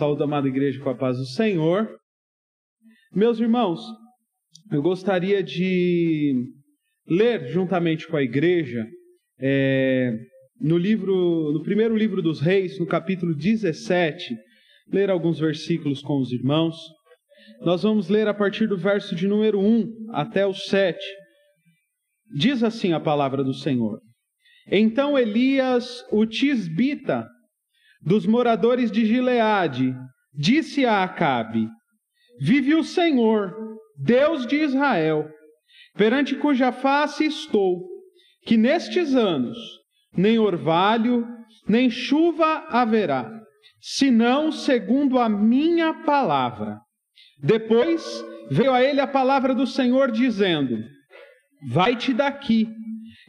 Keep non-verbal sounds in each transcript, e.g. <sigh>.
Saúde, amada igreja, com a paz do Senhor. Meus irmãos, eu gostaria de ler juntamente com a igreja é, no livro, no primeiro livro dos Reis, no capítulo 17, ler alguns versículos com os irmãos. Nós vamos ler a partir do verso de número 1 até o 7. Diz assim a palavra do Senhor: Então Elias, o tisbita, dos moradores de Gileade, disse a Acabe: Vive o Senhor, Deus de Israel, perante cuja face estou, que nestes anos nem orvalho, nem chuva haverá, senão segundo a minha palavra. Depois veio a ele a palavra do Senhor dizendo: Vai-te daqui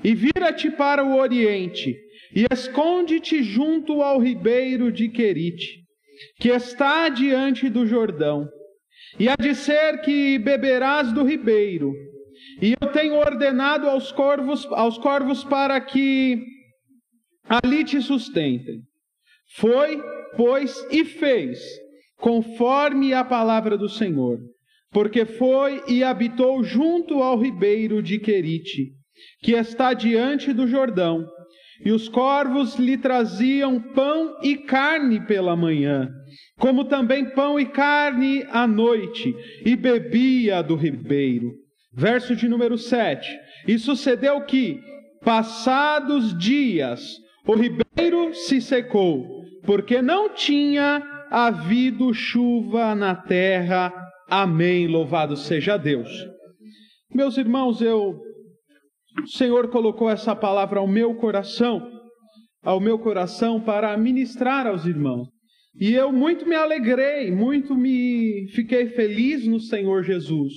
e vira-te para o oriente e esconde-te junto ao ribeiro de Querite, que está diante do Jordão. E há de ser que beberás do ribeiro. E eu tenho ordenado aos corvos, aos corvos para que ali te sustentem. Foi, pois, e fez, conforme a palavra do Senhor, porque foi e habitou junto ao ribeiro de Querite, que está diante do Jordão e os corvos lhe traziam pão e carne pela manhã, como também pão e carne à noite, e bebia do ribeiro. Verso de número 7. E sucedeu que, passados dias, o ribeiro se secou, porque não tinha havido chuva na terra. Amém. Louvado seja Deus. Meus irmãos, eu o Senhor colocou essa palavra ao meu coração, ao meu coração para ministrar aos irmãos. E eu muito me alegrei, muito me fiquei feliz no Senhor Jesus,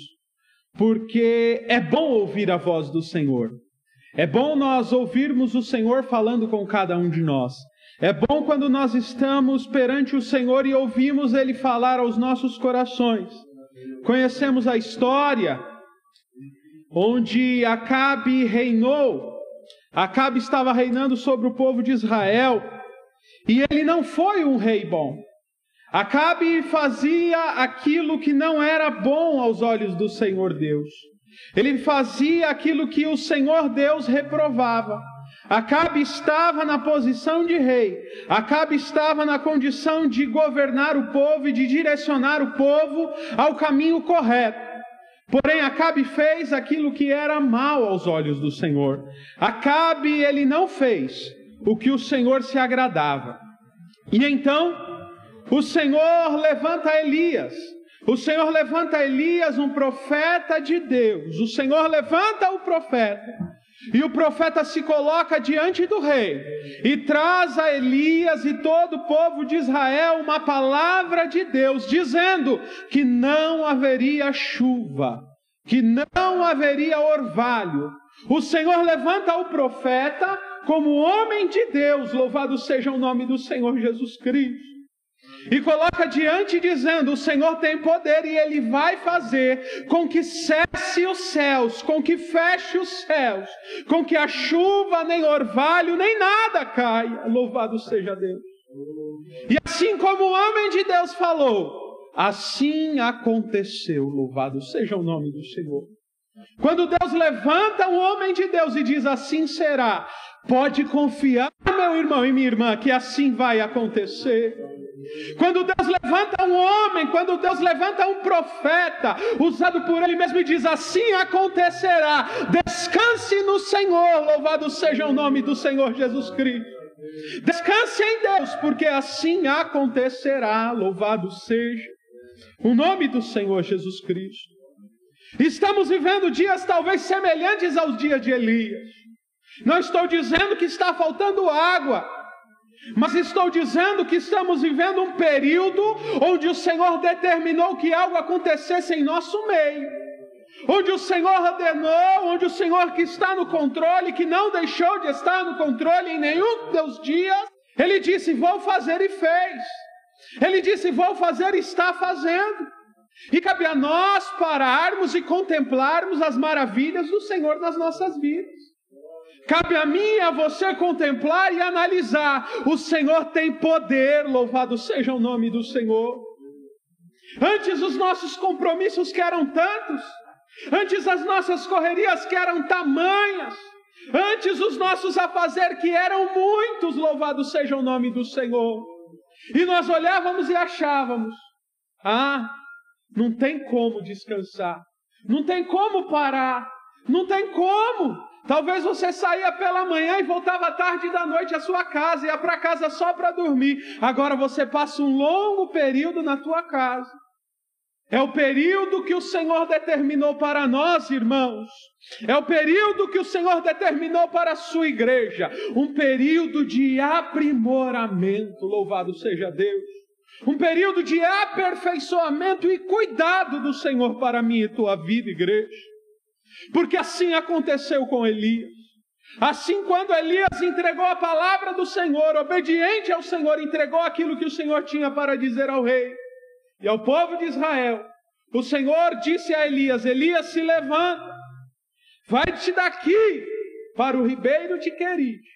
porque é bom ouvir a voz do Senhor. É bom nós ouvirmos o Senhor falando com cada um de nós. É bom quando nós estamos perante o Senhor e ouvimos Ele falar aos nossos corações. Conhecemos a história, onde Acabe reinou. Acabe estava reinando sobre o povo de Israel e ele não foi um rei bom. Acabe fazia aquilo que não era bom aos olhos do Senhor Deus. Ele fazia aquilo que o Senhor Deus reprovava. Acabe estava na posição de rei, Acabe estava na condição de governar o povo e de direcionar o povo ao caminho correto. Porém, Acabe fez aquilo que era mal aos olhos do Senhor. Acabe, ele não fez o que o Senhor se agradava. E então, o Senhor levanta Elias. O Senhor levanta Elias, um profeta de Deus. O Senhor levanta o profeta e o profeta se coloca diante do rei e traz a Elias e todo o povo de Israel uma palavra de Deus, dizendo que não haveria chuva, que não haveria orvalho. O Senhor levanta o profeta como homem de Deus, louvado seja o nome do Senhor Jesus Cristo e coloca diante dizendo: O Senhor tem poder e Ele vai fazer com que cesse os céus, com que feche os céus, com que a chuva, nem orvalho, nem nada caia. Louvado seja Deus. E assim como o homem de Deus falou, assim aconteceu. Louvado seja o nome do Senhor. Quando Deus levanta um homem de Deus e diz assim será, pode confiar, meu irmão e minha irmã, que assim vai acontecer. Quando Deus levanta um homem, quando Deus levanta um profeta, usado por Ele mesmo, e diz: Assim acontecerá. Descanse no Senhor, louvado seja o nome do Senhor Jesus Cristo. Descanse em Deus, porque assim acontecerá, louvado seja o nome do Senhor Jesus Cristo. Estamos vivendo dias talvez semelhantes aos dias de Elias. Não estou dizendo que está faltando água, mas estou dizendo que estamos vivendo um período onde o Senhor determinou que algo acontecesse em nosso meio. Onde o Senhor ordenou, onde o Senhor que está no controle, que não deixou de estar no controle em nenhum dos dias, ele disse: Vou fazer e fez. Ele disse: Vou fazer e está fazendo. E cabe a nós pararmos e contemplarmos as maravilhas do Senhor nas nossas vidas. Cabe a mim e a você contemplar e analisar. O Senhor tem poder, louvado seja o nome do Senhor. Antes os nossos compromissos que eram tantos, antes as nossas correrias que eram tamanhas, antes os nossos afazer que eram muitos, louvado seja o nome do Senhor. E nós olhávamos e achávamos: ah, não tem como descansar, não tem como parar, não tem como. Talvez você saía pela manhã e voltava tarde da noite à sua casa, ia para casa só para dormir. Agora você passa um longo período na tua casa. É o período que o Senhor determinou para nós, irmãos. É o período que o Senhor determinou para a sua igreja. Um período de aprimoramento. Louvado seja Deus. Um período de aperfeiçoamento e cuidado do Senhor para mim e tua vida, igreja. Porque assim aconteceu com Elias. Assim, quando Elias entregou a palavra do Senhor, obediente ao Senhor, entregou aquilo que o Senhor tinha para dizer ao rei e ao povo de Israel, o Senhor disse a Elias: Elias, se levanta, vai-te daqui para o ribeiro de Querite,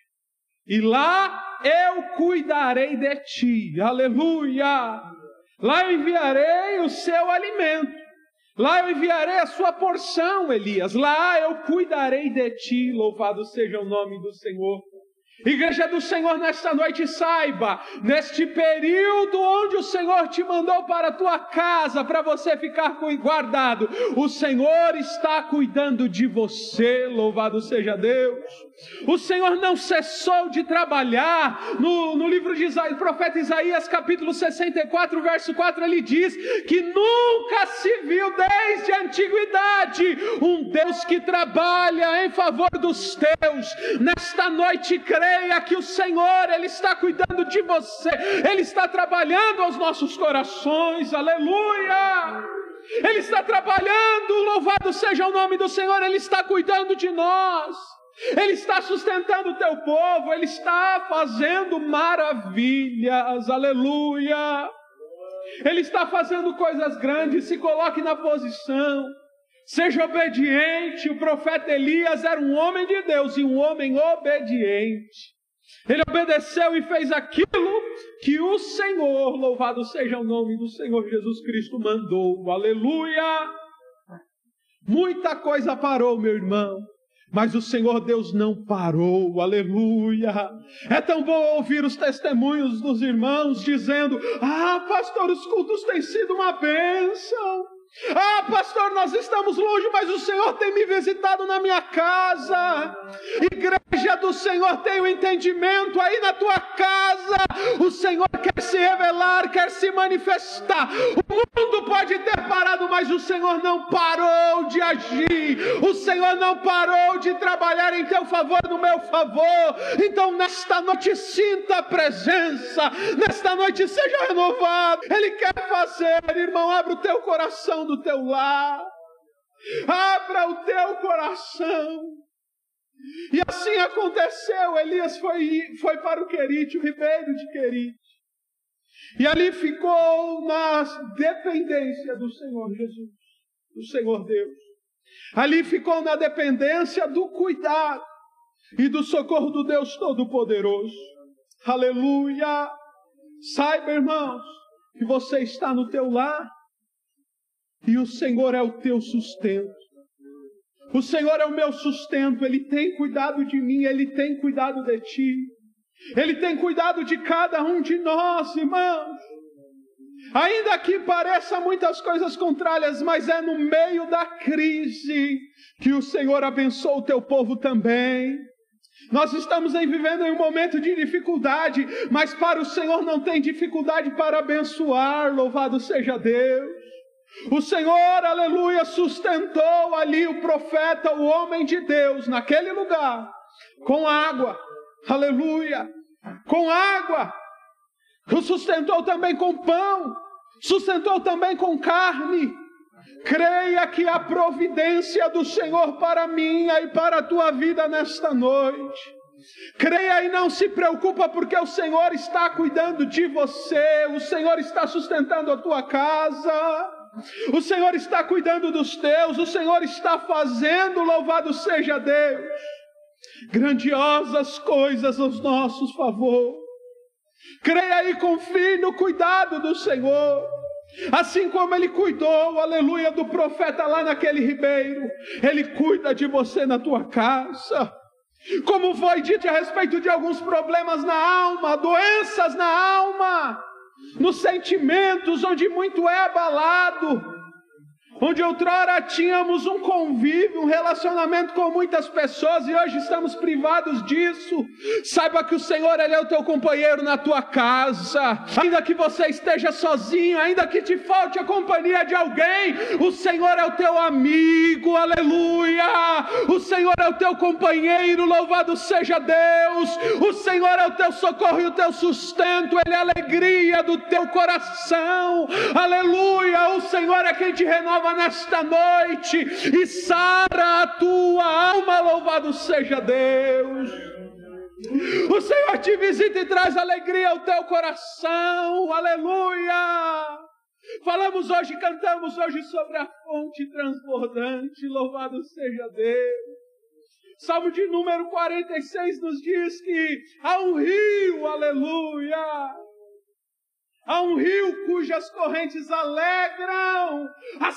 e lá eu cuidarei de ti. Aleluia! Lá eu enviarei o seu alimento. Lá eu enviarei a sua porção, Elias. Lá eu cuidarei de ti. Louvado seja o nome do Senhor. Igreja do Senhor, nesta noite, saiba, neste período onde o Senhor te mandou para a tua casa, para você ficar guardado, o Senhor está cuidando de você, louvado seja Deus. O Senhor não cessou de trabalhar. No, no livro de Isaías, profeta Isaías, capítulo 64, verso 4, ele diz que nunca se viu desde a antiguidade um Deus que trabalha em favor dos teus. Nesta noite, creia que o Senhor, Ele está cuidando de você, Ele está trabalhando aos nossos corações. Aleluia! Ele está trabalhando, louvado seja o nome do Senhor, Ele está cuidando de nós. Ele está sustentando o teu povo, Ele está fazendo maravilhas, aleluia. Ele está fazendo coisas grandes, se coloque na posição, seja obediente. O profeta Elias era um homem de Deus e um homem obediente. Ele obedeceu e fez aquilo que o Senhor, louvado seja o nome do Senhor Jesus Cristo, mandou, aleluia. Muita coisa parou, meu irmão. Mas o Senhor Deus não parou, aleluia. É tão bom ouvir os testemunhos dos irmãos dizendo: Ah, pastor, os cultos têm sido uma bênção. Ah, pastor, nós estamos longe, mas o Senhor tem me visitado na minha casa. Igreja do Senhor, tem o um entendimento aí na tua casa. O Senhor quer se revelar, quer se manifestar. O mundo pode ter parado, mas o Senhor não parou de agir. O Senhor não parou de trabalhar em teu favor, no meu favor. Então, nesta noite, sinta a presença. Nesta noite, seja renovado. Ele quer fazer, irmão, abre o teu coração do teu lar. Abra o teu coração. E assim aconteceu. Elias foi, foi para o Querite, o ribeiro de Querite. E ali ficou na dependência do Senhor Jesus, do Senhor Deus. Ali ficou na dependência do cuidado e do socorro do Deus Todo-Poderoso. Aleluia! Saiba, irmãos, que você está no teu lar e o Senhor é o teu sustento. O Senhor é o meu sustento, Ele tem cuidado de mim, Ele tem cuidado de ti, Ele tem cuidado de cada um de nós, irmãos. Ainda que pareça muitas coisas contrárias, mas é no meio da crise que o Senhor abençoa o teu povo também. Nós estamos vivendo em um momento de dificuldade, mas para o Senhor não tem dificuldade para abençoar, louvado seja Deus. O Senhor, aleluia, sustentou ali o profeta, o homem de Deus, naquele lugar, com água, aleluia, com água. O sustentou também com pão, sustentou também com carne. Creia que a providência do Senhor para mim e para a tua vida nesta noite. Creia e não se preocupa, porque o Senhor está cuidando de você, o Senhor está sustentando a tua casa. O Senhor está cuidando dos teus, o Senhor está fazendo, louvado seja Deus. grandiosas coisas aos nossos favor. Creia e confie no cuidado do Senhor. Assim como ele cuidou, aleluia, do profeta lá naquele ribeiro, ele cuida de você na tua casa. Como foi dito a respeito de alguns problemas na alma, doenças na alma, nos sentimentos, onde muito é abalado, onde outrora tínhamos um convívio, um relacionamento com muitas pessoas e hoje estamos privados disso. Saiba que o Senhor ele é o teu companheiro na tua casa. Ainda que você esteja sozinho, ainda que te falte a companhia de alguém, o Senhor é o teu amigo. Aleluia! O Senhor é o teu companheiro, louvado seja Deus. O Senhor é o teu socorro e o teu sustento, ele é a alegria do teu coração. Aleluia! O Senhor é quem te renova nesta noite e sara a tua alma, louvado seja Deus. O Senhor te visita e traz alegria ao teu coração, aleluia. Falamos hoje, cantamos hoje sobre a fonte transbordante, louvado seja Deus. Salmo de número 46 nos diz que há um rio, aleluia, Há um rio cujas correntes alegram a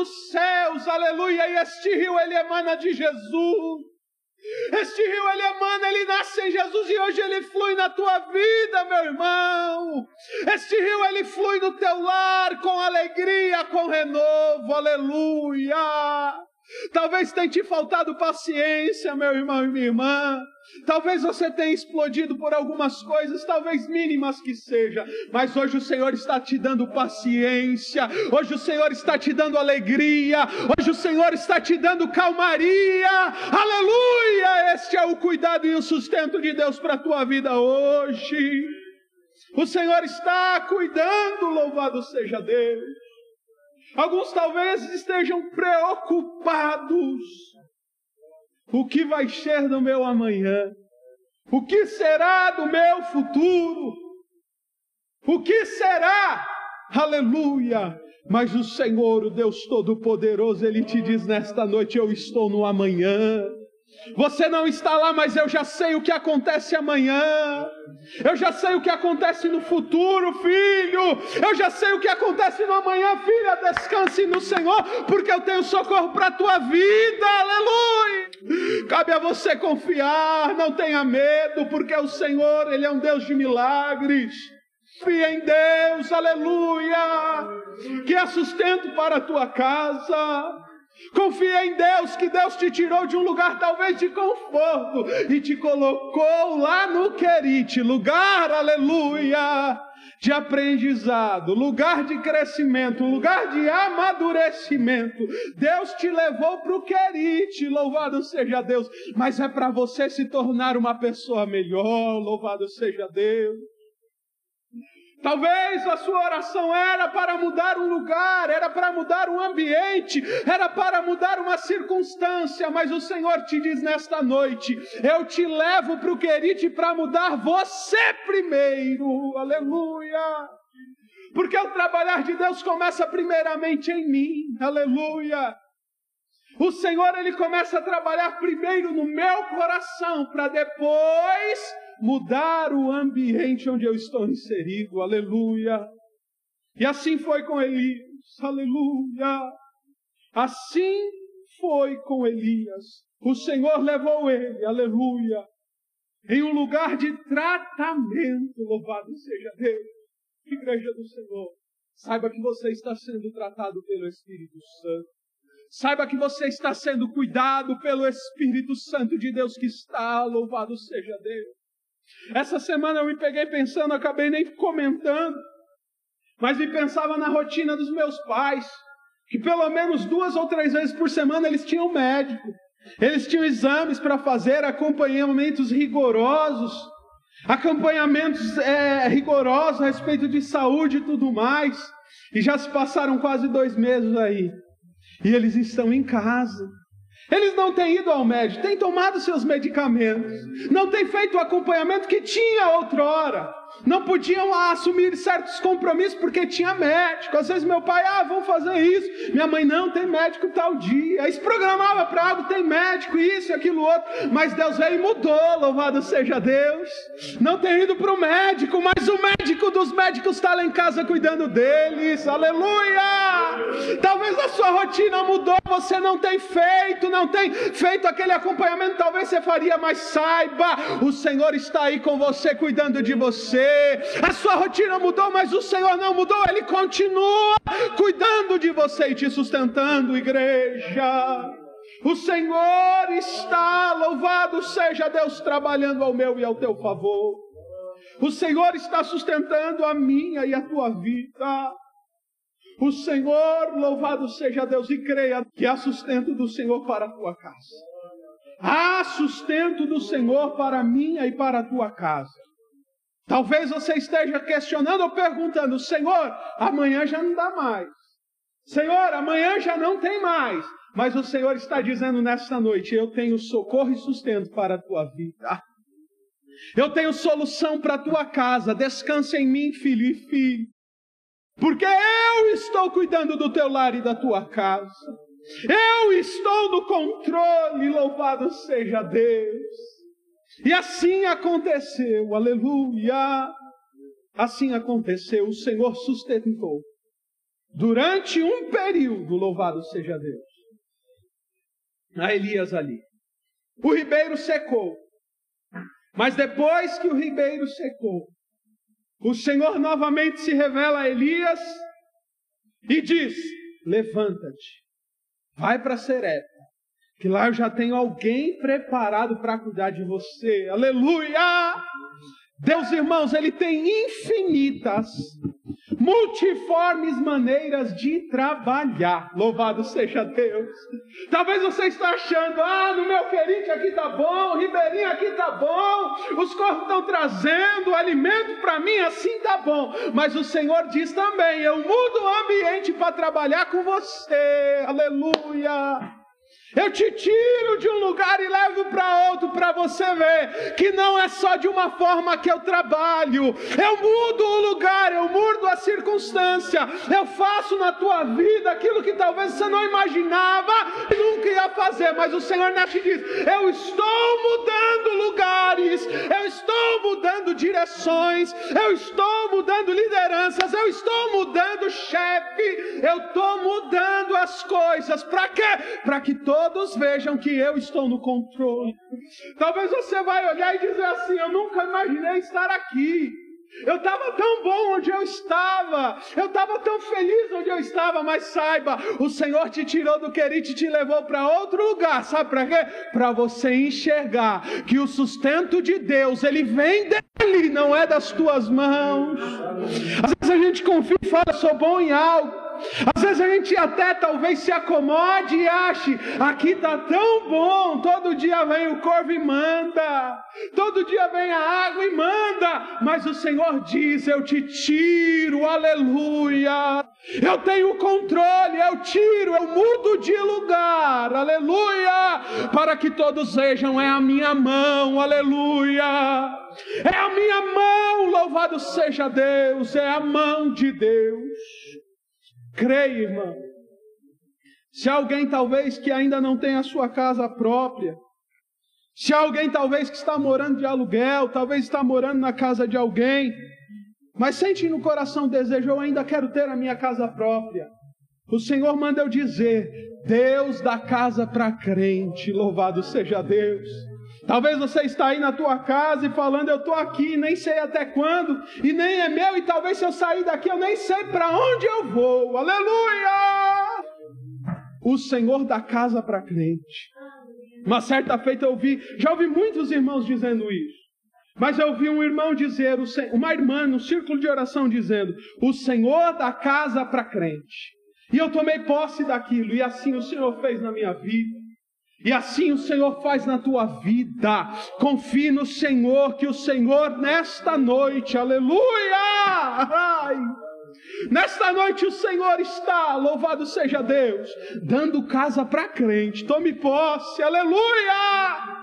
dos céus, aleluia. E este rio ele emana de Jesus. Este rio ele emana, ele nasce em Jesus e hoje ele flui na tua vida, meu irmão. Este rio ele flui no teu lar com alegria, com renovo, aleluia. Talvez tenha te faltado paciência, meu irmão e minha irmã. Talvez você tenha explodido por algumas coisas, talvez mínimas que seja, mas hoje o Senhor está te dando paciência, hoje o Senhor está te dando alegria, hoje o Senhor está te dando calmaria. Aleluia! Este é o cuidado e o sustento de Deus para a tua vida hoje. O Senhor está cuidando, louvado seja Deus. Alguns talvez estejam preocupados. O que vai ser do meu amanhã? O que será do meu futuro? O que será? Aleluia! Mas o Senhor, o Deus Todo-Poderoso, Ele te diz nesta noite: Eu estou no amanhã. Você não está lá, mas eu já sei o que acontece amanhã. Eu já sei o que acontece no futuro, filho. Eu já sei o que acontece no amanhã, filha. Descanse no Senhor, porque eu tenho socorro para a tua vida. Aleluia. Cabe a você confiar, não tenha medo, porque o Senhor, Ele é um Deus de milagres. Confia em Deus, aleluia. Que é sustento para a tua casa. Confia em Deus, que Deus te tirou de um lugar talvez de conforto e te colocou lá no Querite, lugar, aleluia, de aprendizado, lugar de crescimento, lugar de amadurecimento. Deus te levou para o Querite, louvado seja Deus, mas é para você se tornar uma pessoa melhor, louvado seja Deus. Talvez a sua oração era para mudar um lugar, era para mudar um ambiente, era para mudar uma circunstância, mas o Senhor te diz nesta noite: eu te levo para o Querite para mudar você primeiro, aleluia. Porque o trabalhar de Deus começa primeiramente em mim, aleluia. O Senhor ele começa a trabalhar primeiro no meu coração, para depois mudar o ambiente onde eu estou inserido, aleluia. E assim foi com Elias, aleluia. Assim foi com Elias. O Senhor levou ele, aleluia, em um lugar de tratamento, louvado seja Deus. Igreja do Senhor, saiba que você está sendo tratado pelo Espírito Santo. Saiba que você está sendo cuidado pelo Espírito Santo de Deus que está, louvado seja Deus. Essa semana eu me peguei pensando, acabei nem comentando, mas me pensava na rotina dos meus pais, que pelo menos duas ou três vezes por semana eles tinham médico, eles tinham exames para fazer, acompanhamentos rigorosos, acompanhamentos é, rigorosos a respeito de saúde e tudo mais, e já se passaram quase dois meses aí, e eles estão em casa. Eles não têm ido ao médico, têm tomado seus medicamentos, não têm feito o acompanhamento que tinha outrora. Não podiam assumir certos compromissos porque tinha médico. Às vezes meu pai, ah, vamos fazer isso. Minha mãe, não, tem médico tal dia. Aí se programava para algo, tem médico, isso e aquilo outro. Mas Deus veio e mudou, louvado seja Deus. Não tem ido para o médico, mas o médico dos médicos está lá em casa cuidando deles. Aleluia! Talvez a sua rotina mudou, você não tem feito, não tem feito aquele acompanhamento. Talvez você faria, mas saiba, o Senhor está aí com você, cuidando de você. A sua rotina mudou, mas o Senhor não mudou, Ele continua cuidando de você e te sustentando, igreja. O Senhor está, louvado seja Deus, trabalhando ao meu e ao teu favor. O Senhor está sustentando a minha e a tua vida. O Senhor, louvado seja Deus, e creia que há sustento do Senhor para a tua casa. Há sustento do Senhor para a minha e para a tua casa. Talvez você esteja questionando ou perguntando: Senhor, amanhã já não dá mais. Senhor, amanhã já não tem mais. Mas o Senhor está dizendo nesta noite: Eu tenho socorro e sustento para a tua vida. Eu tenho solução para a tua casa. Descansa em mim, filho e filho. Porque eu estou cuidando do teu lar e da tua casa. Eu estou no controle, louvado seja Deus. E assim aconteceu, aleluia. Assim aconteceu, o Senhor sustentou. Durante um período, louvado seja Deus, a Elias ali. O ribeiro secou. Mas depois que o ribeiro secou, o Senhor novamente se revela a Elias e diz: Levanta-te, vai para Serepta, que lá eu já tenho alguém preparado para cuidar de você. Aleluia! Deus, irmãos, Ele tem infinitas, multiformes maneiras de trabalhar. Louvado seja Deus. Talvez você está achando, ah, no meu querite aqui tá bom, ribeirinho aqui tá bom, os corpos estão trazendo alimento para mim, assim tá bom. Mas o Senhor diz também, eu mudo o ambiente para trabalhar com você. Aleluia. Eu te tiro de um lugar e levo para outro para você ver que não é só de uma forma que eu trabalho. Eu mudo o lugar, eu mudo a circunstância. Eu faço na tua vida aquilo que talvez você não imaginava e nunca ia fazer. Mas o Senhor te diz: Eu estou mudando lugares, eu estou mudando direções, eu estou mudando lideranças, eu estou mudando chefe, eu estou mudando as coisas. Para quê? Para que todos todos vejam que eu estou no controle. Talvez você vai olhar e dizer assim: Eu nunca imaginei estar aqui. Eu estava tão bom onde eu estava, eu estava tão feliz onde eu estava, mas saiba, o Senhor te tirou do querite e te levou para outro lugar, sabe para quê? Para você enxergar que o sustento de Deus, ele vem dele, não é das tuas mãos. Às vezes a gente confia e fala, sou bom em algo, às vezes a gente até talvez se acomode e ache, aqui está tão bom, todo dia vem o corvo e manda, todo dia vem a água e manda, mas o Senhor diz: Eu te tiro, aleluia. Eu tenho controle, eu tiro, eu mudo de lugar, aleluia, para que todos vejam, é a minha mão, aleluia. É a minha mão, louvado seja Deus, é a mão de Deus. Creia, irmão. Se alguém talvez que ainda não tem a sua casa própria, se alguém talvez que está morando de aluguel, talvez está morando na casa de alguém, mas sente no coração desejo, eu ainda quero ter a minha casa própria. O Senhor manda eu dizer: Deus dá casa para crente, louvado seja Deus. Talvez você está aí na tua casa e falando, eu estou aqui, nem sei até quando, e nem é meu, e talvez se eu sair daqui, eu nem sei para onde eu vou. Aleluia! O Senhor dá casa para crente. Uma certa feita eu vi, já ouvi muitos irmãos dizendo isso. Mas eu vi um irmão dizer, uma irmã no círculo de oração dizendo: O Senhor dá casa para crente. E eu tomei posse daquilo, e assim o Senhor fez na minha vida. E assim o Senhor faz na tua vida. Confie no Senhor, que o Senhor nesta noite, aleluia! Ai, nesta noite o Senhor está, louvado seja Deus, dando casa para crente. Tome posse, aleluia!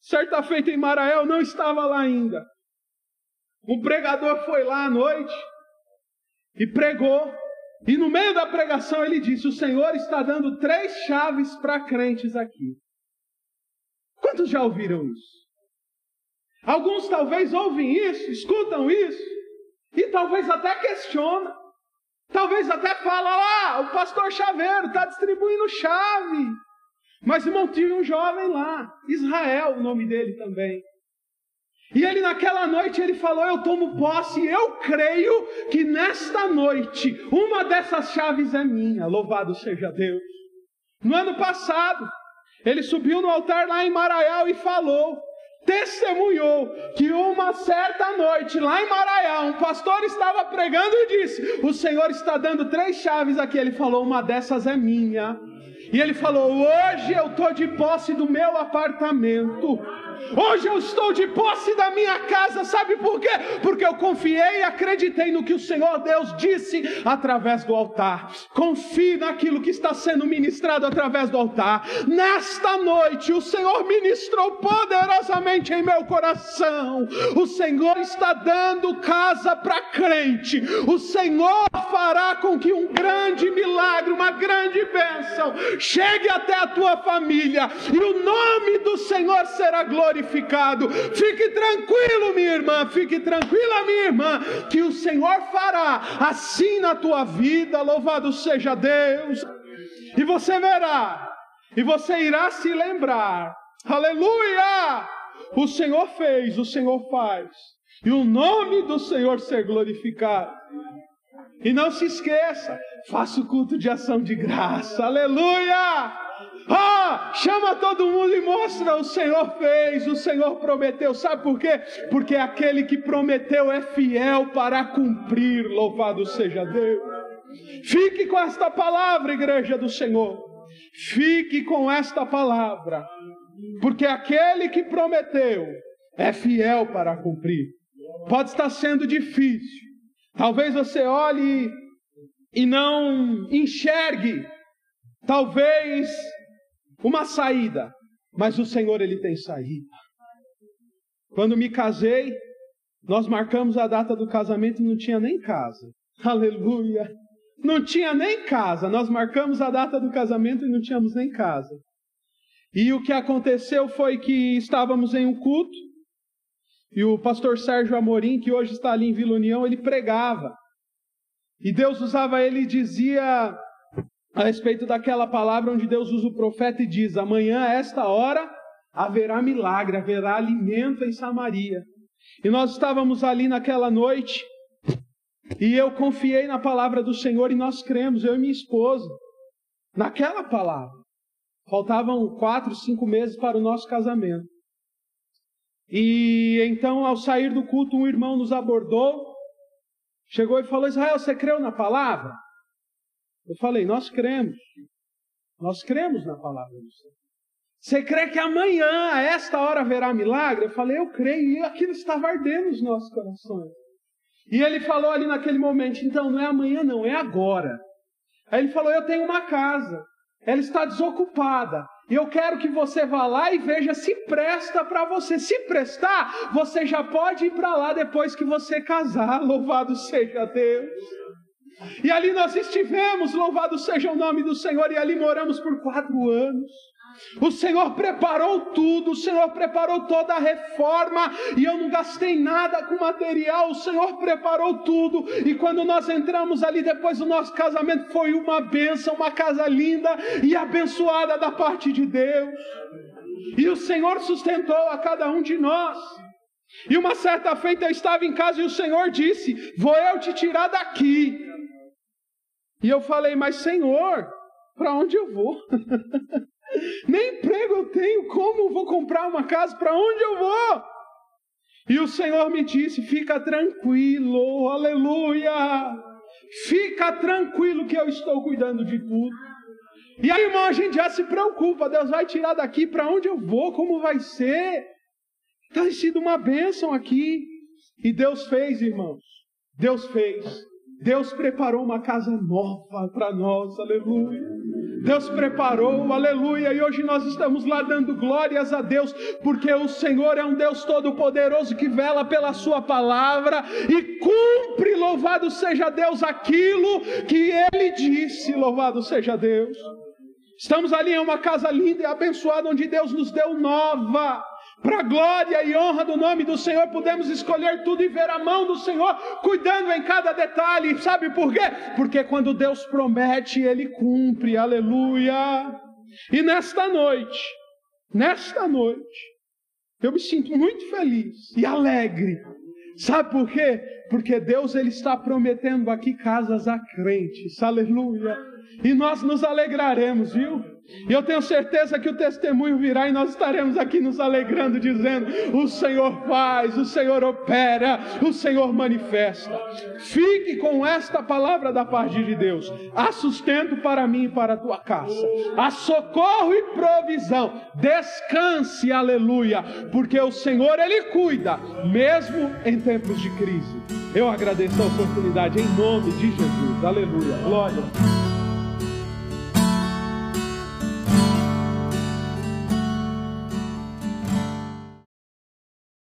Certa feita em Marael, não estava lá ainda. Um pregador foi lá à noite e pregou. E no meio da pregação ele disse: O Senhor está dando três chaves para crentes aqui. Quantos já ouviram isso? Alguns talvez ouvem isso, escutam isso, e talvez até questionam. Talvez até fala lá, o pastor Chaveiro está distribuindo chave. Mas irmão, tinha um jovem lá, Israel, o nome dele também. E ele naquela noite ele falou: Eu tomo posse, eu creio que nesta noite uma dessas chaves é minha. Louvado seja Deus. No ano passado, ele subiu no altar lá em Maraial e falou: testemunhou que uma certa noite, lá em Maraial, um pastor estava pregando e disse: O Senhor está dando três chaves aqui. Ele falou: Uma dessas é minha. E ele falou: Hoje eu estou de posse do meu apartamento. Hoje eu estou de posse da minha casa, sabe por quê? Porque eu confiei e acreditei no que o Senhor Deus disse através do altar. Confie naquilo que está sendo ministrado através do altar. Nesta noite, o Senhor ministrou poderosamente em meu coração. O Senhor está dando casa para crente. O Senhor fará com que um grande milagre, uma grande bênção chegue até a tua família, e o nome do Senhor será glorificado. Fique tranquilo, minha irmã, fique tranquila, minha irmã, que o Senhor fará assim na tua vida. Louvado seja Deus. E você verá, e você irá se lembrar. Aleluia! O Senhor fez, o Senhor faz. E o nome do Senhor ser glorificado. E não se esqueça, faça o culto de ação de graça. Aleluia! Ah, chama todo mundo e mostra: o Senhor fez, o Senhor prometeu. Sabe por quê? Porque aquele que prometeu é fiel para cumprir. Louvado seja Deus. Fique com esta palavra, igreja do Senhor. Fique com esta palavra, porque aquele que prometeu é fiel para cumprir. Pode estar sendo difícil. Talvez você olhe e não enxergue. Talvez uma saída, mas o Senhor ele tem saída. Quando me casei, nós marcamos a data do casamento e não tinha nem casa. Aleluia! Não tinha nem casa. Nós marcamos a data do casamento e não tínhamos nem casa. E o que aconteceu foi que estávamos em um culto e o pastor Sérgio Amorim, que hoje está ali em Vila União, ele pregava. E Deus usava ele e dizia a respeito daquela palavra onde Deus usa o profeta e diz: Amanhã, a esta hora, haverá milagre, haverá alimento em Samaria. E nós estávamos ali naquela noite, e eu confiei na palavra do Senhor e nós cremos, eu e minha esposa, naquela palavra. Faltavam quatro, cinco meses para o nosso casamento. E então, ao sair do culto, um irmão nos abordou, chegou e falou: Israel, você creu na palavra? Eu falei, nós cremos. Nós cremos na palavra do Senhor. Você crê que amanhã, a esta hora, haverá milagre? Eu falei, eu creio. E aquilo estava ardendo nos nossos corações. E ele falou ali naquele momento, então não é amanhã, não, é agora. Aí ele falou, eu tenho uma casa. Ela está desocupada. E eu quero que você vá lá e veja se presta para você. Se prestar, você já pode ir para lá depois que você casar. <laughs> Louvado seja Deus. E ali nós estivemos, louvado seja o nome do Senhor, e ali moramos por quatro anos. O Senhor preparou tudo, o Senhor preparou toda a reforma, e eu não gastei nada com material, o Senhor preparou tudo. E quando nós entramos ali depois do nosso casamento, foi uma bênção, uma casa linda e abençoada da parte de Deus. E o Senhor sustentou a cada um de nós. E uma certa feita eu estava em casa e o Senhor disse: Vou eu te tirar daqui e eu falei, mas Senhor, para onde eu vou? <laughs> Nem emprego eu tenho, como vou comprar uma casa? Para onde eu vou? E o Senhor me disse: fica tranquilo, aleluia. Fica tranquilo que eu estou cuidando de tudo. E aí, irmão, a gente já se preocupa: Deus vai tirar daqui para onde eu vou? Como vai ser? Está sido uma bênção aqui. E Deus fez, irmãos. Deus fez. Deus preparou uma casa nova para nós, aleluia. Deus preparou, aleluia, e hoje nós estamos lá dando glórias a Deus, porque o Senhor é um Deus todo-poderoso que vela pela Sua palavra e cumpre, louvado seja Deus, aquilo que Ele disse, louvado seja Deus. Estamos ali em uma casa linda e abençoada, onde Deus nos deu nova para a glória e honra do nome do Senhor, podemos escolher tudo e ver a mão do Senhor cuidando em cada detalhe. Sabe por quê? Porque quando Deus promete, Ele cumpre. Aleluia. E nesta noite, nesta noite, eu me sinto muito feliz e alegre. Sabe por quê? Porque Deus ele está prometendo aqui casas a crentes. Aleluia. E nós nos alegraremos, viu? E eu tenho certeza que o testemunho virá e nós estaremos aqui nos alegrando, dizendo: O Senhor faz, o Senhor opera, o Senhor manifesta. Fique com esta palavra da parte de Deus. Há sustento para mim e para a tua casa. Há socorro e provisão. Descanse, aleluia, porque o Senhor ele cuida, mesmo em tempos de crise. Eu agradeço a oportunidade em nome de Jesus. Aleluia. Glória.